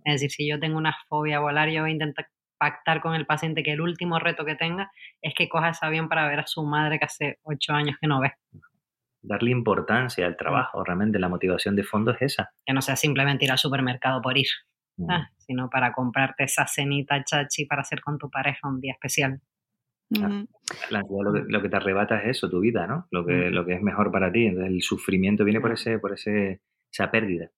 Es decir, si yo tengo una fobia a volar, yo voy a intentar pactar con el paciente que el último reto que tenga es que coja ese avión para ver a su madre que hace ocho años que no ve darle importancia al trabajo. Realmente la motivación de fondo es esa. Que no sea simplemente ir al supermercado por ir, ah, sino para comprarte esa cenita chachi para hacer con tu pareja un día especial. lo, que, te arrebata es eso, tu vida, ¿no? Lo que, lo que es mejor para ti. el sufrimiento viene por, ese, por ese, esa pérdida.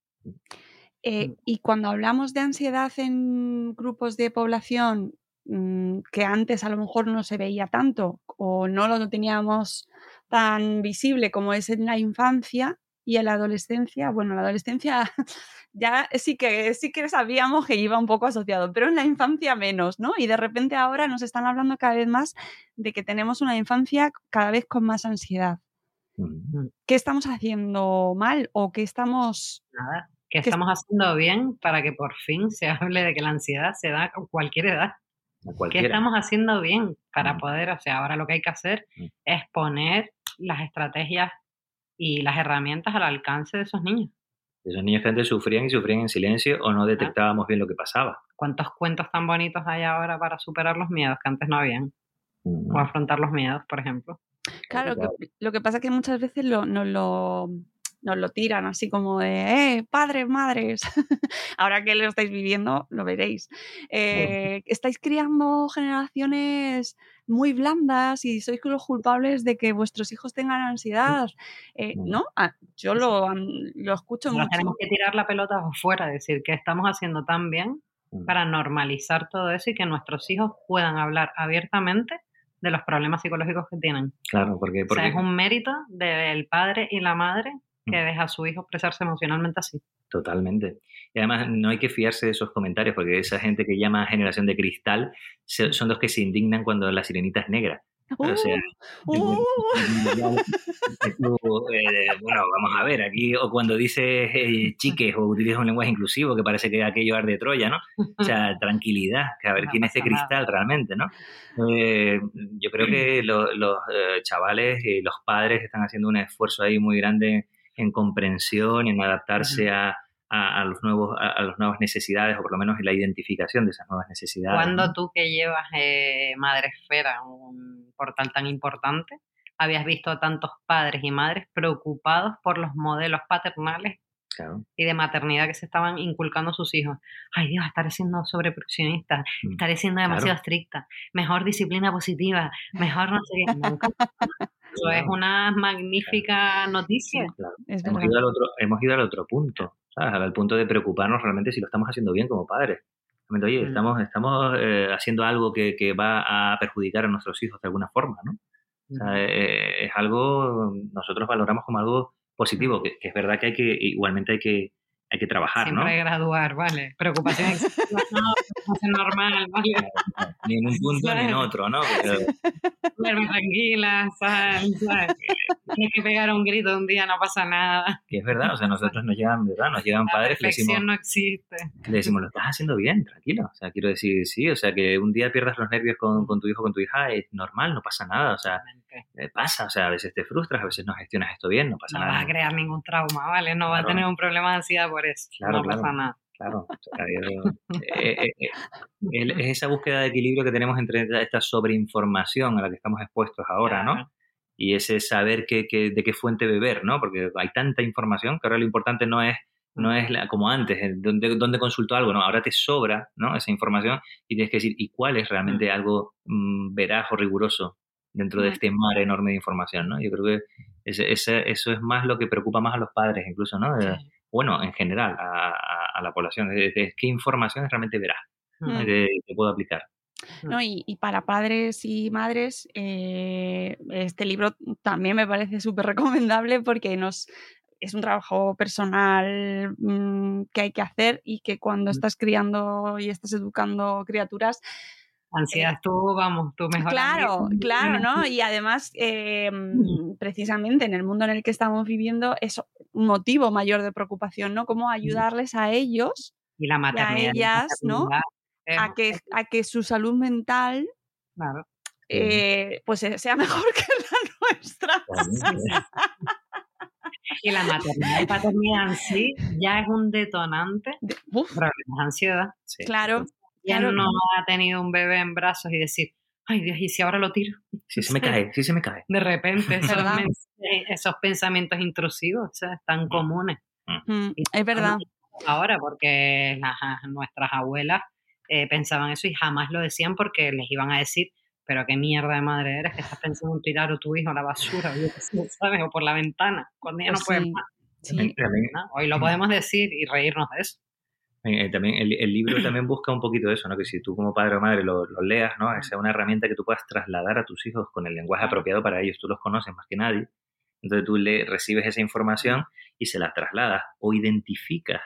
Eh, y cuando hablamos de ansiedad en grupos de población mm, que antes a lo mejor no se veía tanto o no lo teníamos tan visible como es en la infancia y en la adolescencia, bueno, la adolescencia [LAUGHS] ya sí que sí que sabíamos que iba un poco asociado, pero en la infancia menos, ¿no? Y de repente ahora nos están hablando cada vez más de que tenemos una infancia cada vez con más ansiedad. Mm. ¿Qué estamos haciendo mal o qué estamos nada, ¿qué estamos haciendo bien para que por fin se hable de que la ansiedad se da a cualquier edad? ¿Qué estamos haciendo bien para poder, o sea, ahora lo que hay que hacer mm. es poner las estrategias y las herramientas al alcance de esos niños. Esos niños que antes sufrían y sufrían en silencio o no detectábamos bien lo que pasaba. ¿Cuántos cuentos tan bonitos hay ahora para superar los miedos que antes no habían? O afrontar los miedos, por ejemplo. Claro, lo que pasa es que muchas veces lo, no lo nos lo tiran así como de, eh, padres, madres. [LAUGHS] Ahora que lo estáis viviendo, lo veréis. Eh, estáis criando generaciones muy blandas y sois los culpables de que vuestros hijos tengan ansiedad. Eh, ¿No? Ah, yo lo, lo escucho mucho. Tenemos que tirar la pelota afuera, decir que estamos haciendo tan bien mm. para normalizar todo eso y que nuestros hijos puedan hablar abiertamente de los problemas psicológicos que tienen. Claro, porque, porque... O sea, es un mérito del padre y la madre que deja a su hijo expresarse emocionalmente así. Totalmente. Y además no hay que fiarse de esos comentarios, porque esa gente que llama generación de cristal son los que se indignan cuando la sirenita es negra. o sea, uh, [LAUGHS] uh. [LAUGHS] Eh, bueno, vamos a ver, aquí, o cuando dices eh, chiques o utilizas un lenguaje inclusivo, que parece que aquello arde de Troya, ¿no? O sea, [LAUGHS] tranquilidad, que a ver quién es ese cristal realmente, ¿no? Eh, yo creo que [CLEARS THROAT] los chavales y los padres están haciendo un esfuerzo ahí muy grande en comprensión, en adaptarse a, a, los nuevos, a, las nuevas necesidades o por lo menos en la identificación de esas nuevas necesidades. Cuando tú que llevas eh, Madresfera, un portal tan importante, habías visto a tantos padres y madres preocupados por los modelos paternales y de maternidad que se estaban inculcando a sus hijos. Ay Dios, estaré siendo sobreproteccionista, mm, estaré siendo demasiado estricta, mejor disciplina positiva, mejor no sé qué. Eso es una magnífica noticia. hemos, ido al otro, hemos ido al otro punto, ¿sabes? Al punto de preocuparnos realmente si lo estamos haciendo bien como padres. Oye, mm. estamos, estamos eh, haciendo algo que, que, va a perjudicar a nuestros hijos de alguna forma, ¿no? O sea, eh, es algo, nosotros valoramos como algo positivo, que, que, es verdad que hay que, igualmente hay que, hay que trabajar, Siempre ¿no? Siempre graduar, vale. Preocupación [LAUGHS] no, es normal, ¿vale? Ni en un punto ni en otro, ¿no? Duerme tranquila, ¿sabes? [LAUGHS] Tienes que pegar un grito un día, no pasa nada. Que es verdad, o sea, nosotros nos llegan, ¿verdad? Nos llegan padres que le decimos... no existe. Le decimos, lo estás haciendo bien, tranquilo. O sea, quiero decir, sí, o sea, que un día pierdas los nervios con, con tu hijo, con tu hija, es normal, no pasa nada, o sea, eh, pasa, o sea, a veces te frustras, a veces no gestionas esto bien, no pasa nada. No vas a crear ningún trauma, ¿vale? No vas a tener un problema de ansiedad por eso, no pasa nada. Claro, [LAUGHS] eh, eh, es esa búsqueda de equilibrio que tenemos entre esta sobreinformación a la que estamos expuestos ahora, ¿no? Y ese saber que, de qué fuente beber, ¿no? Porque hay tanta información que ahora lo importante no es no es la, como antes, donde, donde consulto algo, ¿no? Ahora te sobra, ¿no? Esa información y tienes que decir, ¿y cuál es realmente algo mm, veraz o riguroso dentro de este mar enorme de información, ¿no? Yo creo que ese, eso es más lo que preocupa más a los padres, incluso, ¿no? Bueno, en general, a, la población. Es, qué información es realmente veraz, mm. que, puedo aplicar. Mm. No, y, para padres y madres, eh, este libro también me parece súper recomendable porque nos es un trabajo personal mm, que hay que hacer y que cuando estás criando y estás educando criaturas, Ansiedad eh, tú, vamos, tú mejor. Claro, claro, ¿no? [LAUGHS] Y además, eh, precisamente en el mundo en el que estamos viviendo, es un motivo mayor de preocupación, ¿no? Cómo ayudarles a ellos y, la a ellas, ¿no? A que, a que su salud mental eh, pues sea [LAUGHS] mejor que la nuestra. y la maternidad y paternidad en sí ya es un detonante de ansiedad. Claro. Ya no ha tenido un bebé en brazos y decir, ay Dios, ¿y si ahora lo tiro? Si se me cae, si se me cae. De repente, [LAUGHS] esos, pensamientos intrusivos o sea, tan comunes. Mm. Es verdad. Ahora, porque nuestras abuelas eh, pensaban eso y jamás lo decían porque les iban a decir, pero qué mierda de madre eres que estás pensando en tirar a tu hijo a la basura, [LAUGHS] ¿sabes? O por la ventana, cuando ya no pues puede más. Hoy lo podemos decir y reírnos de eso. Eh, también el, libro también busca un poquito eso, ¿no? Que si tú como padre o madre lo, leas, ¿no? Sea una herramienta que tú puedas trasladar a tus hijos con el lenguaje apropiado para ellos. Tú los conoces más que nadie. Entonces tú le recibes esa información y se la trasladas o identificas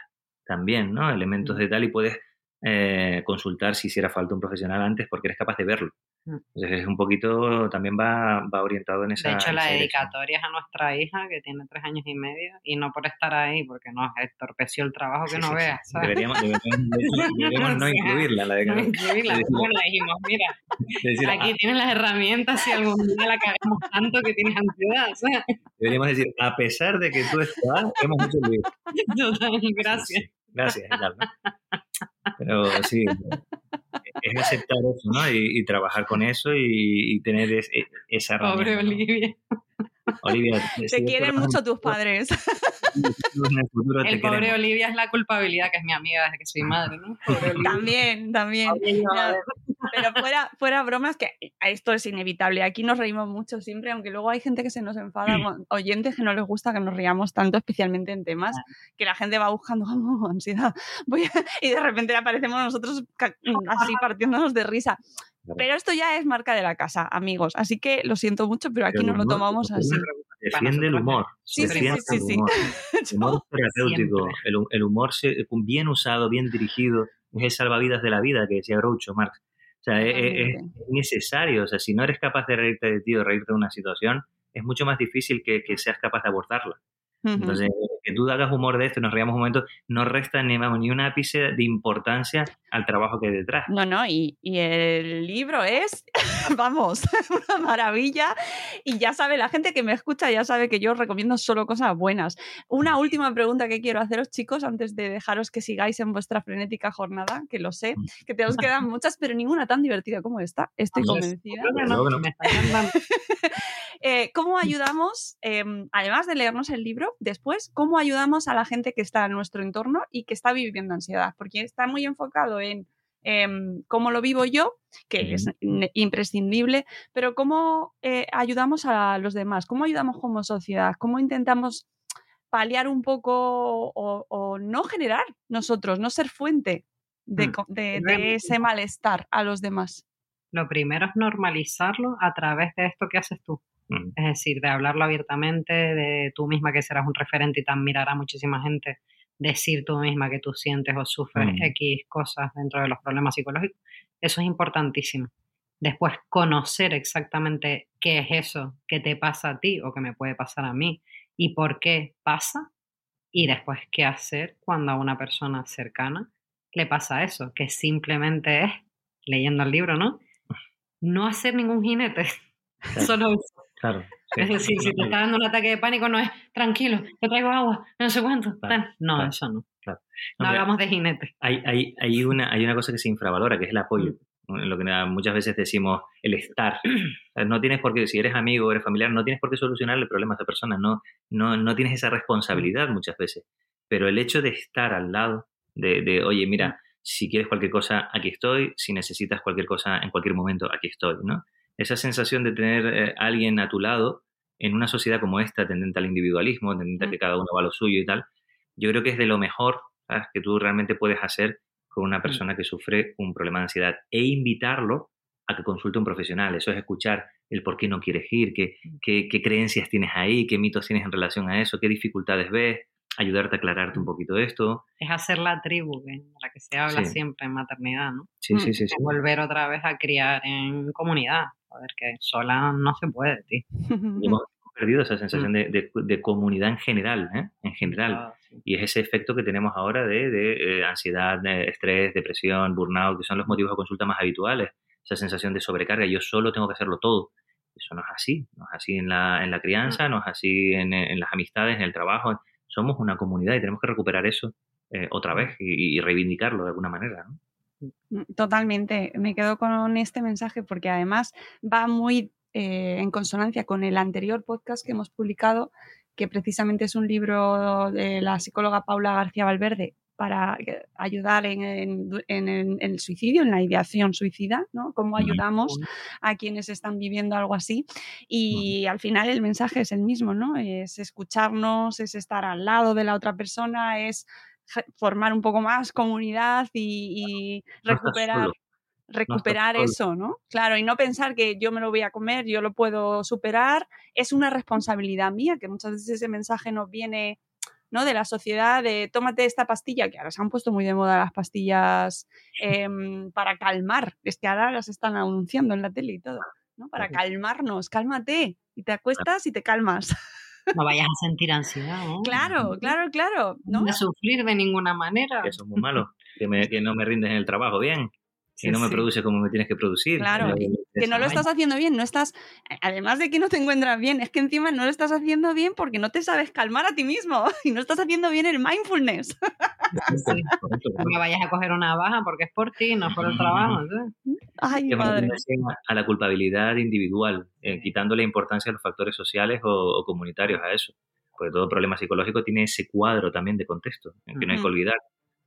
también, ¿no? Elementos de tal y puedes eh, consultar si hiciera falta un profesional antes porque eres capaz de verlo. Mm. Entonces es un poquito, también va, va orientado en esa De hecho, la dedicatoria es a nuestra hija que tiene tres años y medio y no por estar ahí porque nos estorpeció el trabajo que no veas. Deberíamos, deberíamos, [LAUGHS] no incluirla la. No incluirla, bueno, dijimos, mira, aquí tienes las herramientas si algún día la cagamos tanto que tienes ansiedad. Deberíamos decir, a pesar de que tú estás, hemos hecho el [LAUGHS] libro. Gracias. Gracias, tal, Pero sí, es aceptar eso, ¿no? Y, trabajar con eso y, tener e, esa herramienta. Pobre Olivia. Olivia, [LAUGHS] te quieren mucho tus padres. [LAUGHS] el, pobre Olivia es la culpabilidad, que es mi amiga desde que soy madre, ¿no? [LAUGHS] También, también. pero fuera, fuera bromas, que esto es inevitable. Aquí nos reímos mucho siempre, aunque luego hay gente que se nos enfada, oyentes que no les gusta que nos riamos tanto, especialmente en temas ah. que la gente va buscando oh, ansiedad. y de repente aparecemos nosotros así partiéndonos de risa. Pero esto ya es marca de la casa, amigos. Así que lo siento mucho, pero aquí no lo tomamos así. Defiende el humor. Sí, sí, sí, sí, El humor terapéutico, [LAUGHS] el, humor bien usado, bien dirigido, es el salvavidas de la vida que decía Groucho Marx. O sea, e, e, es, necesario. O sea, si no eres capaz de reírte de ti o reírte de una situación, es mucho más difícil que seas capaz de abordarla. Entonces, que tú hagas humor de esto, nos reíamos un momento, no resta ni, ni un ápice de importancia al trabajo que hay detrás. No, no, y, y el libro es, [LAUGHS] vamos, [LAUGHS] una maravilla. Y ya sabe, la gente que me escucha ya sabe que yo recomiendo solo cosas buenas. Una última pregunta que quiero haceros, chicos, antes de dejaros que sigáis en vuestra frenética jornada, que lo sé, que te os [LAUGHS] quedan muchas, pero ninguna tan divertida como esta. Estoy convencida. Eh, ¿Cómo ayudamos, em, además de leernos el libro, después, cómo ayudamos a la gente que está en nuestro entorno y que está viviendo ansiedad? Porque está muy enfocado en em, cómo lo vivo yo, que es imprescindible, pero cómo eh, ayudamos a los demás, cómo ayudamos como sociedad, cómo intentamos paliar un poco o, no generar nosotros, no ser fuente de, mm. ese malestar a los demás. Lo primero es normalizarlo a través de esto que haces tú. Es decir, de hablarlo abiertamente, de tú misma que serás un referente y te admirará muchísima gente, decir tú misma que tú sientes o sufres. X cosas dentro de los problemas psicológicos, eso es importantísimo. Después, conocer exactamente qué es eso que te pasa a ti o que me puede pasar a mí y por qué pasa. Y después, qué hacer cuando a una persona cercana le pasa eso, que simplemente es, leyendo el libro, ¿no? No hacer ningún jinete, [LAUGHS] solo Claro. es [LAUGHS] decir, si te está dando un ataque de pánico, no es tranquilo, te traigo agua, no sé cuánto. no, eso no. No, hablamos de jinete. Hay, hay, hay, una, hay una cosa que se infravalora, que es el apoyo. Mm. Lo que muchas veces decimos, el estar. [CLEARS THROAT] no tienes por qué, si eres amigo o eres familiar, no tienes por qué solucionar el problema a esa persona. No, no, no tienes esa responsabilidad muchas veces. Pero el hecho de estar al lado, de, de oye, mira, mm. si quieres cualquier cosa, aquí estoy. Si necesitas cualquier cosa en cualquier momento, aquí estoy, ¿no? Esa sensación de tener eh, alguien a tu lado en una sociedad como esta, tendente al individualismo, tendente a mm. que cada uno va a lo suyo y tal, yo creo que es de lo mejor que tú realmente puedes hacer con una mm. persona que sufre un problema de ansiedad e invitarlo a que consulte a un profesional. Eso es escuchar el por qué no quieres ir, qué, mm. qué, qué creencias tienes ahí, qué mitos tienes en relación a eso, qué dificultades ves, ayudarte a aclararte un poquito esto. Es hacer la tribu, de la que se habla siempre en maternidad, ¿no? Sí, sí, sí, sí. Volver otra vez a criar en comunidad. A ver, que sola no se puede, tío. [LAUGHS] hemos perdido esa sensación mm. de, de, comunidad en general, ¿eh? En general. Ah, y es ese efecto que tenemos ahora de, de eh, ansiedad, estrés, depresión, burnout, que son los motivos de consulta más habituales. Esa sensación de sobrecarga, yo solo tengo que hacerlo todo. Eso no es así. No es así en la, en la crianza, mm. no es así en, en las amistades, en el trabajo somos una comunidad y tenemos que recuperar eso eh, otra vez y, reivindicarlo de alguna manera. Mm, totalmente, me quedo con este mensaje porque además va muy eh, en consonancia con el anterior podcast que hemos publicado, que precisamente es un libro de la psicóloga Paula García Valverde, para ayudar en, el suicidio, en la ideación suicida, ¿no? Cómo ayudamos a quienes están viviendo algo así. Y al final el mensaje es el mismo, ¿no? Es escucharnos, es estar al lado de la otra persona, es formar un poco más comunidad y, recuperar recuperar eso, ¿no? Claro, y no pensar que yo me lo voy a comer, yo lo puedo superar, es una responsabilidad mía, que muchas veces ese mensaje nos viene ¿no? De la sociedad de tómate esta pastilla, que ahora se han puesto muy de moda las pastillas em, para calmar, es que ahora las están anunciando en la tele y todo, ¿no? Para calmarnos, cálmate, y te acuestas y te calmas. No vayas a sentir ansiedad. Claro, claro, claro. No a sufrir de ninguna manera. eso es muy malo, que, que no me rindes en el trabajo bien que no me produce como me tienes que producir. Claro, que no lo estás haciendo bien, no estás, además de que no te encuentras bien, es que encima no lo estás haciendo bien porque no te sabes calmar a ti mismo [LAUGHS] y no estás haciendo bien el mindfulness. no me vayas a coger una baja porque es por ti, no por el trabajo. Ay, madre. A la culpabilidad individual, eh, quitando la importancia de los factores sociales o, comunitarios a eso. Porque todo problema psicológico tiene ese cuadro también de contexto, que no hay que olvidar.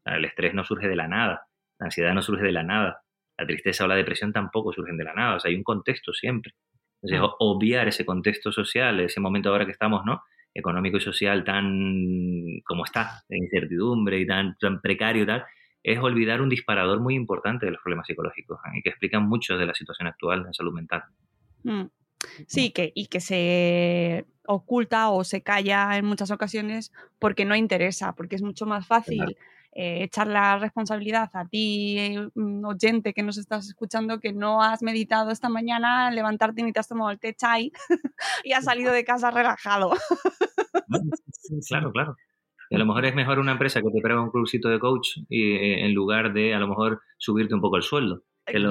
El estrés no surge de la nada la ansiedad no surge de la nada. La tristeza o la depresión tampoco surgen de la nada. O sea, hay un contexto siempre. Entonces, mm. obviar ese contexto social, ese momento ahora que estamos, ¿no? Económico y social tan como está, de incertidumbre y tan, precario y tal, es olvidar un disparador muy importante de los problemas psicológicos ¿eh? y que explican mucho de la situación actual de salud mental. Mm. Sí, que, y que se oculta o se calla en muchas ocasiones porque no interesa, porque es mucho más fácil eh, echar la responsabilidad a ti, mm, oyente que nos estás escuchando, que no has meditado esta mañana, levantarte ni te has tomado el té chai [LAUGHS] y has salido de casa relajado. [LAUGHS] claro, claro. a lo mejor es mejor una empresa que te prueba un cursito de coach y, eh, en lugar de a lo mejor subirte un poco el sueldo que lo,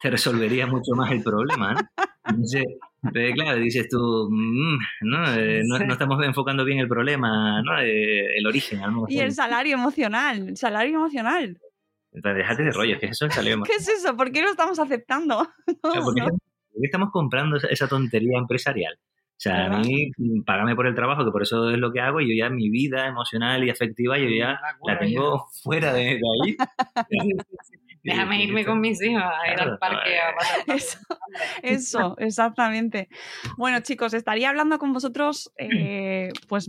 te, resolvería mucho más el problema. [LAUGHS] Entonces, [LAUGHS] claro, dices tú, mm, eh, ¿no? no, estamos enfocando bien el problema, ¿no? Eh, el origen. y el salario emocional, el salario emocional. Entonces, déjate de rollo, ¿qué es eso el salario emocional? [LAUGHS] ¿Qué es eso? ¿Por qué lo estamos aceptando? [LAUGHS] ¿por, qué, estamos comprando esa tontería empresarial? O sea, a mí, mm, págame por el trabajo, que por eso es lo que hago, y yo ya mi vida emocional y afectiva, yo ya la tengo fuera de, ahí. Déjame irme con mis hijos a ir al parque a [LAUGHS] pasar. Eso, eso, [LAUGHS] exactamente. Bueno, chicos, estaría hablando con vosotros, eh, pues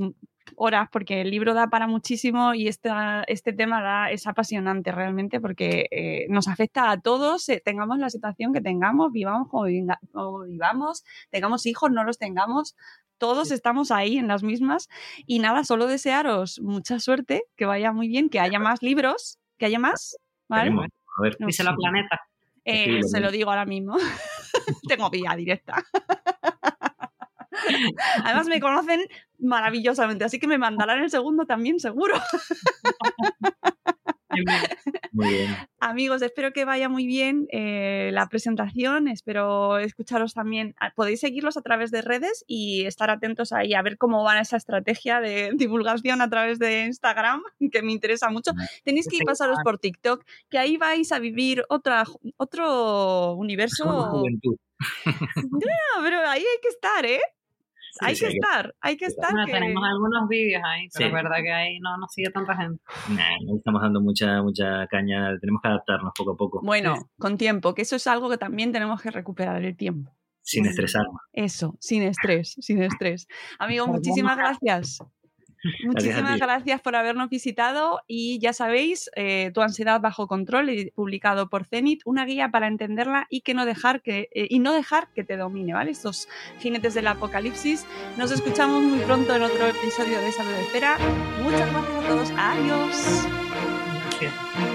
horas porque el libro da para muchísimo y esta, este tema da, es apasionante realmente porque eh, nos afecta a todos, eh, tengamos la situación que tengamos, vivamos como, viva- como vivamos, tengamos hijos, no los tengamos, todos estamos ahí en las mismas y nada, solo desearos mucha suerte, que vaya muy bien, que haya más libros, que haya más, ¿vale? Esperemos. A ver, No, Díselo a Planeta. eh, se lo digo ahora mismo. [LAUGHS] Tengo vía directa. [LAUGHS] Además me conocen maravillosamente, así que me mandarán el segundo también seguro. [LAUGHS] muy [LAUGHS] bien. Amigos, espero que vaya muy bien eh, la presentación, espero escucharos también. Ah, Podéis seguirlos a través de redes y estar atentos ahí a ver cómo va esa estrategia de [LAUGHS] divulgación a través de Instagram, [LAUGHS] que me interesa mucho. Tenéis que ir pasaros por TikTok, que ahí vais a vivir otra, otro universo. No, pero ahí hay que estar, ¿eh? Sí, hay sí, que estar, hay que estar. Bueno, que- tenemos algunos vídeos ahí, pero Sí. es verdad que ahí no nos sigue tanta gente. Nah, no estamos dando mucha, mucha caña. Tenemos que adaptarnos poco a poco. Bueno, con tiempo, que eso es algo que también tenemos que recuperar el tiempo. Sin estresarnos. Eso, sin estrés, sin estrés. Amigos, Por muchísimas gracias. Muchísimas gracias por habernos visitado y ya sabéis, eh, Tu ansiedad bajo control, publicado por Zenit, una guía para entenderla y que no dejar que eh, y no dejar que te domine, ¿vale? Estos jinetes del apocalipsis. Nos escuchamos muy pronto en otro episodio de Salud de Espera. Muchas gracias a todos. Adiós. Gracias.